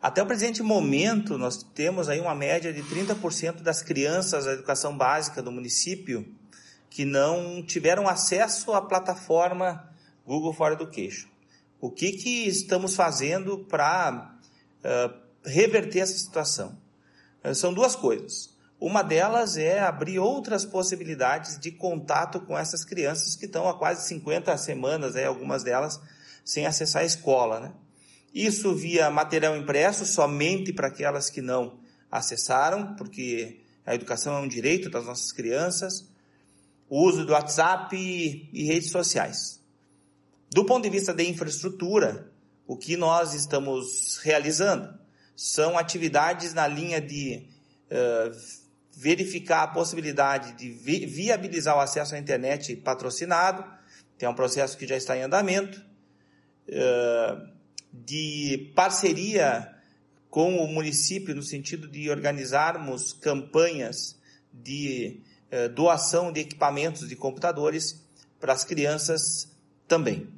Até o presente momento, nós temos aí uma média de 30% das crianças da educação básica do município que não tiveram acesso à plataforma Google for Education. O que, que estamos fazendo para uh, reverter essa situação? Uh, são duas coisas. Uma delas é abrir outras possibilidades de contato com essas crianças que estão há quase 50 semanas, né, algumas delas, sem acessar a escola. Né? Isso via material impresso, somente para aquelas que não acessaram, porque a educação é um direito das nossas crianças. O uso do WhatsApp e redes sociais. Do ponto de vista de infraestrutura, o que nós estamos realizando são atividades na linha de uh, verificar a possibilidade de vi viabilizar o acesso à internet patrocinado, é um processo que já está em andamento, de parceria com o município no sentido de organizarmos campanhas de doação de equipamentos de computadores para as crianças também.